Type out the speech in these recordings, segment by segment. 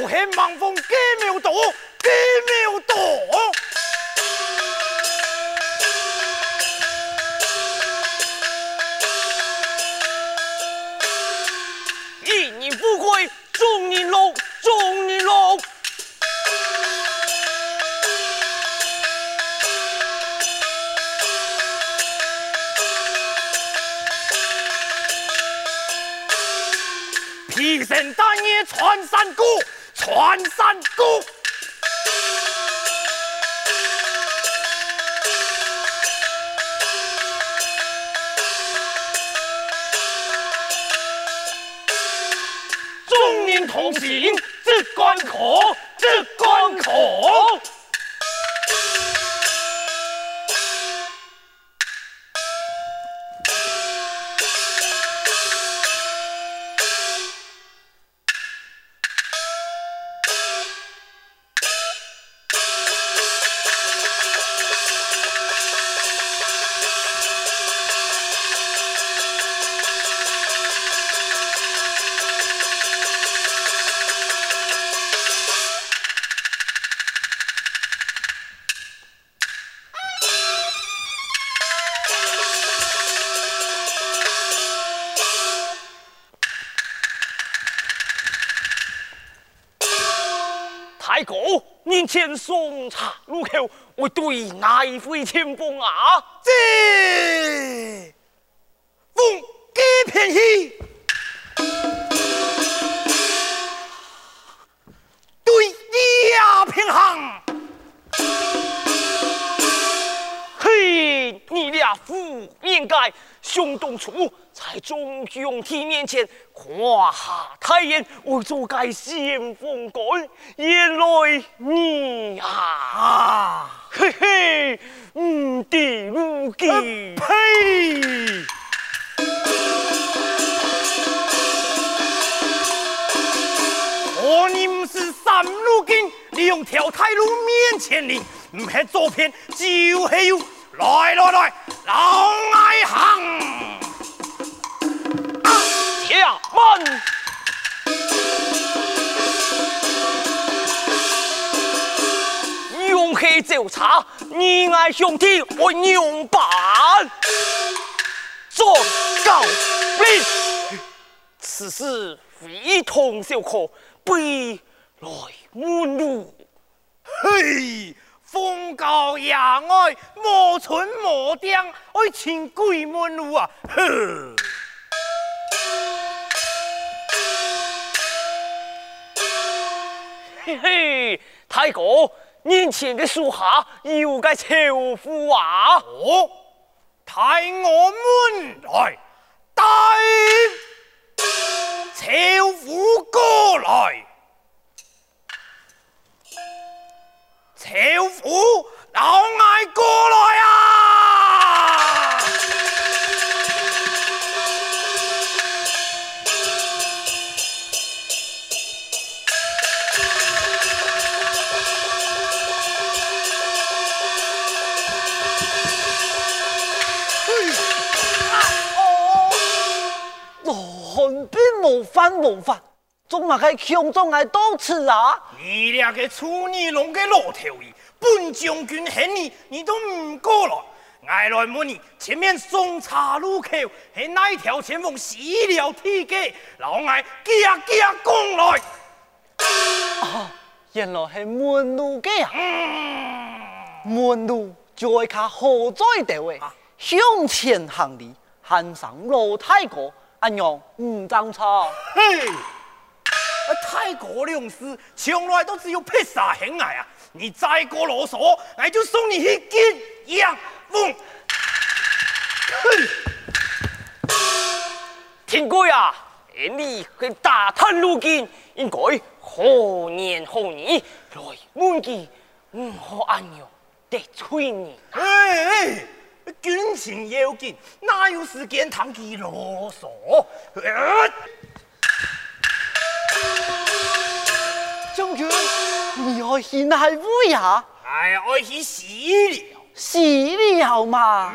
可恨盲风计谋多，计谋多。一年富贵，终年乐，终年乐。披星戴月穿山过，穿山过。众人同行，这关口，这关口。前送茶入口，我对哪一位前锋啊？这风几片兮，对呀平衡。嘿，你俩不应该兄当初在众兄弟面前夸下太言，我做该先锋官。原来你啊，啊嘿嘿，唔敌如己。呸！我你唔是三路军，利用条太路面前领，唔系左偏就系右，来来来，老爱行，下慢。勇气就差，你爱兄弟我用板，做告兵。此事非同小可，不宜来侮辱。嘿，风高野外，无村无店，爱请鬼门路啊！呵，嘿嘿，大哥，年前的属下有个仇富啊！哦，抬我们来，带仇富过来。条夫，老爱过来啊！无犯无法，总嘛该强壮来到此啊！你俩个处女龙个老头儿，本将军喊你，你都唔过来。我来问你，前面松岔路口是哪一条前锋死了体格？老爱家家讲来。啊，原来系门路嘅啊！嗯、门路就会卡好在地位，向前行礼，喊上老太哥。安娘唔争吵，嘿，泰国两事，从来都只有撇沙兄弟啊！你再过啰嗦，我就送你一件洋服。哼，天哥呀，你去大探路径，应该何年何月来满记，唔好阿娘得罪你。哎哎军情要紧，哪有时间谈起啰嗦？将军，你爱去哪位呀？哎，爱去西了，西了嘛。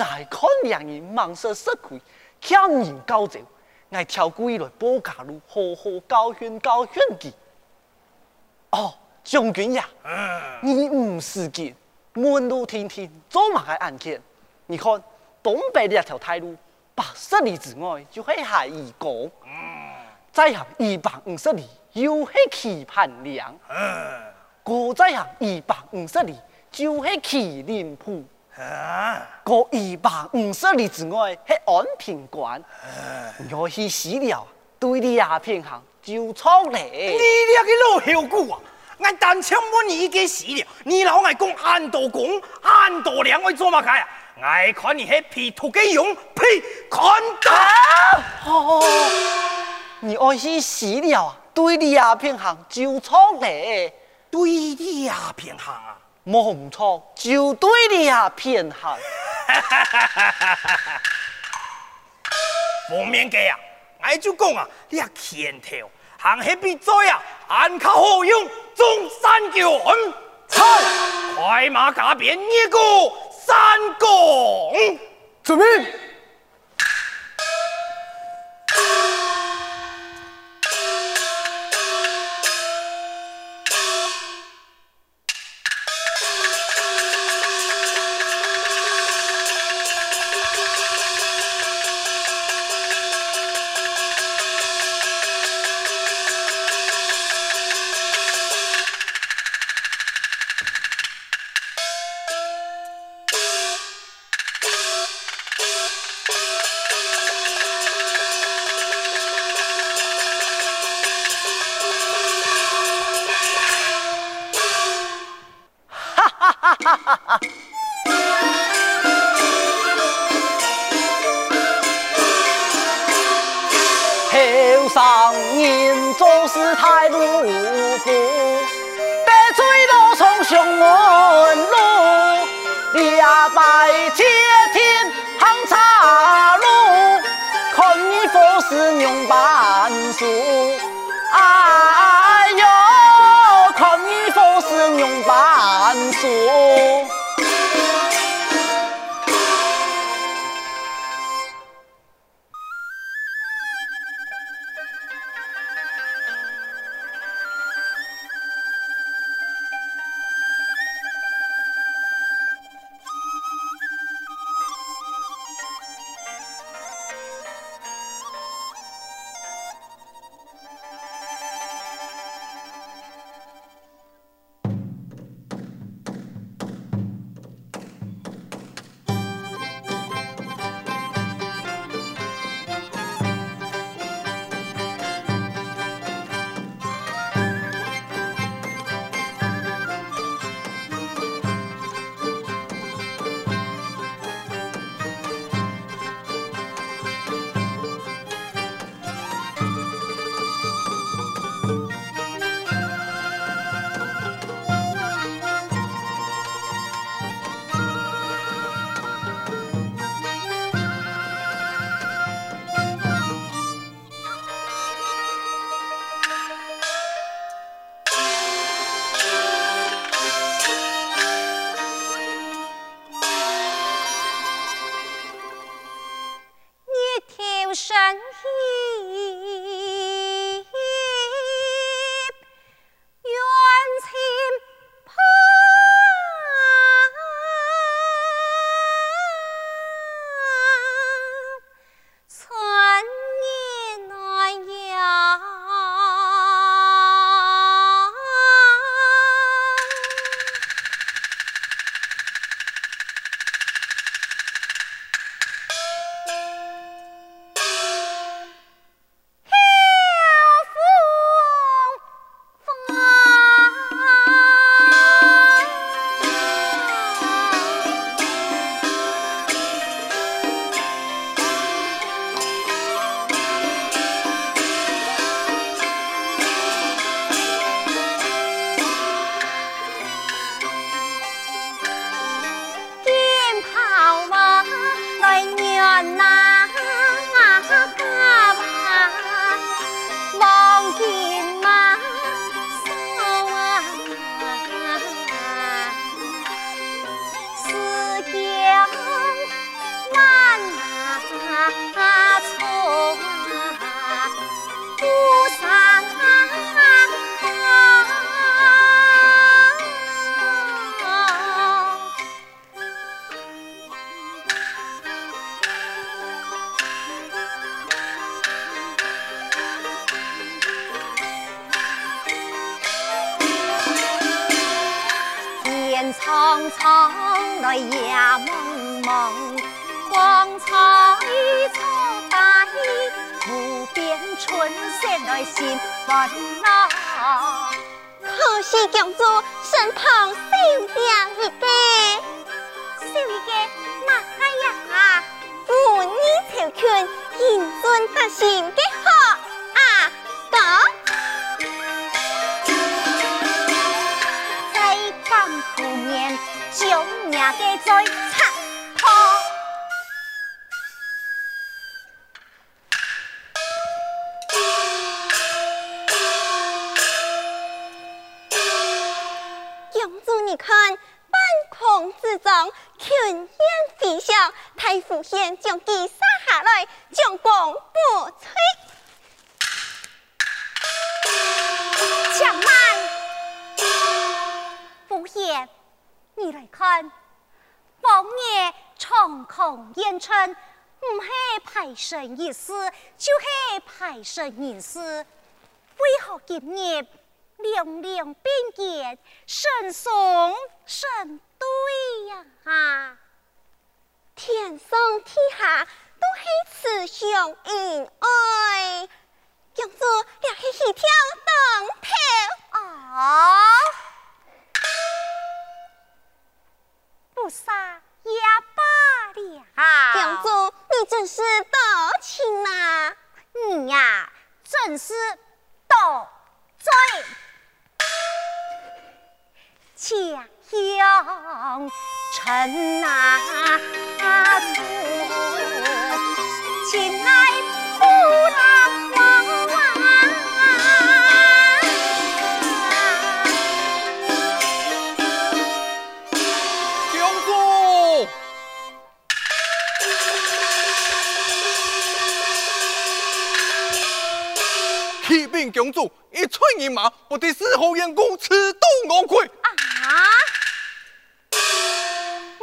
爱看两人忙说失气，欠人高走，爱跳过来报家路，好好教训教训佢。哦。将军呀，你唔使惊，门路天天做马嘅案件。你看东北呢一条大路，八十里之外就系海义沟，再行二百五十里又系棋盘梁，过再行二百五十里就系麒麟埔，过二百五十里之外系安平关，要去死了，对你也偏行就错咧。你俩个老戏骨啊！俺单枪问你一个死了，你老爱讲俺多公俺多两位做嘛开啊？爱看你那皮土嘅用呸看到。哦，你爱惜死了，对你也偏行就错嘞，对你也偏行啊？冇错，就对你也偏行。后面嘅啊，俺就讲啊，你啊牵头。行起必在啊，俺较好用，中山桥安菜，快马加鞭一个三公，准备。接天行茶路，看你佛寺用板数。哎呦，看你佛寺娘半数。色来心烦恼。可惜公主身旁少了一个，少一个嘛哎呀，妇女求全，贤尊得贤的好啊，哥。将命嘅罪之中，群烟飞翔，太傅显将其杀下来，将功补炊。将慢，傅显。你来看，王爷长空烟尘，唔系排神意思，就是排神意思。为何今日两两并肩，神送神对呀？啊，天上天下都系慈祥恩爱，公主也系喜跳当头啊。不杀也罢了。公主，你真是多情啊！你呀、啊，真是多嘴。家乡城啊，处亲爱不能忘。公主一寸一马，不敌四后燕公，此度我亏。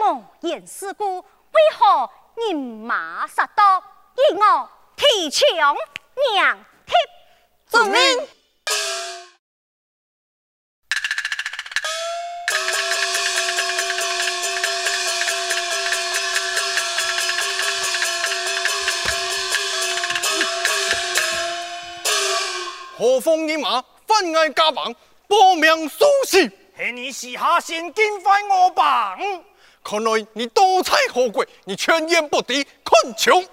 莫言四顾，为何人马杀到，以我提枪娘贴？遵命。何方人马，分外家邦，报名苏醒。系你私下先惊坏我吧？看来你多才可贵，你全言不敌，困穷。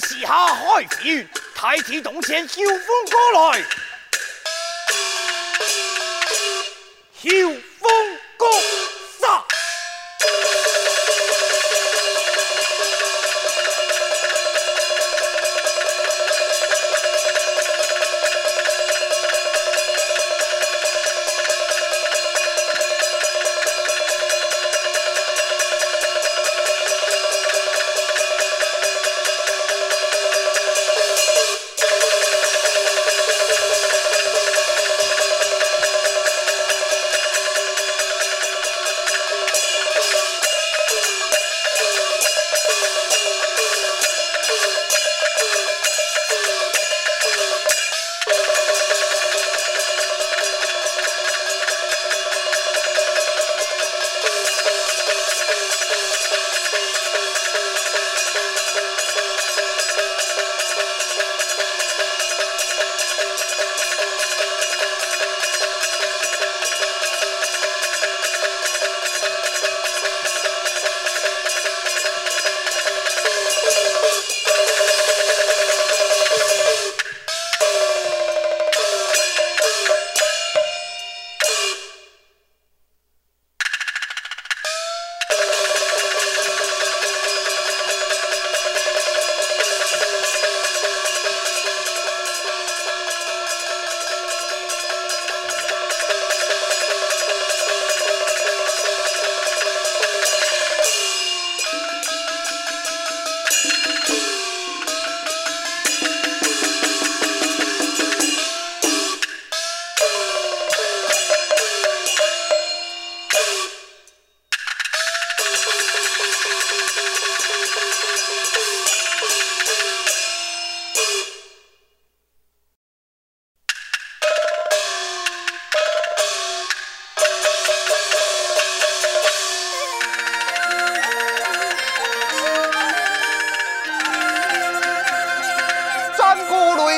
时下开片，太子董请叫官过来。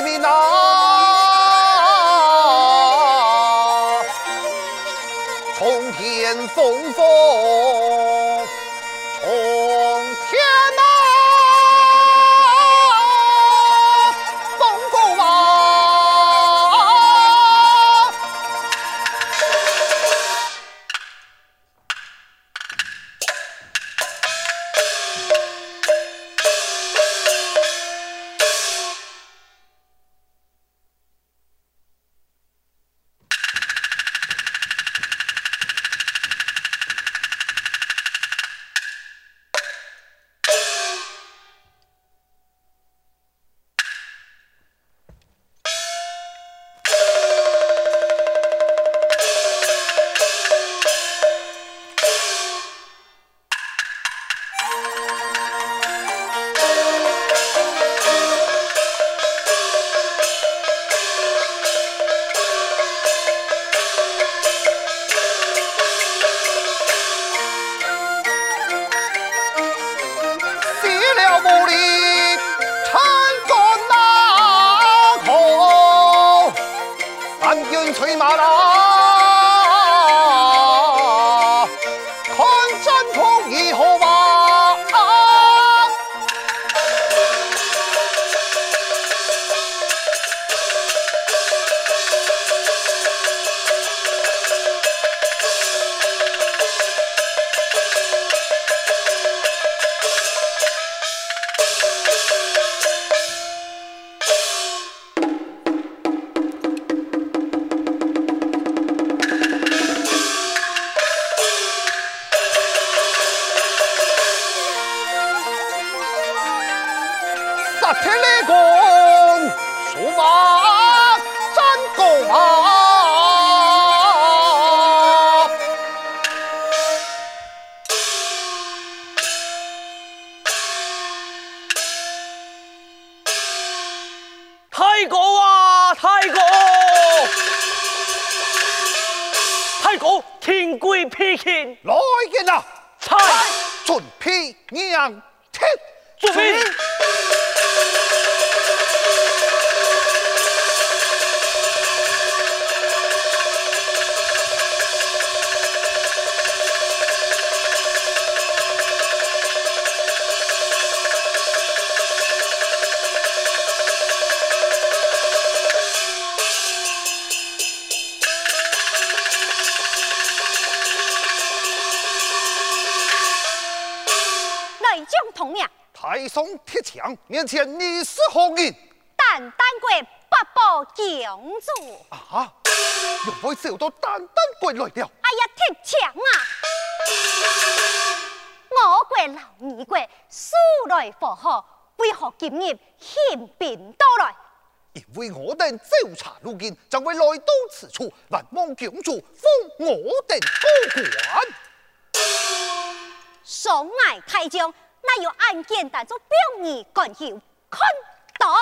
为民啊，冲天风风。来人啊！菜准披娘听，准上铁墙面前，你是何人？丹丹国八宝公主。啊！又会受到丹丹国来了。哎呀，铁强啊！我国老二国素来和好，为何今日宪兵到来？因为我等搜查路径，就会来到此处，万望公主封我等过关。双爱太将。那有案件当作表儿，赶紧看到。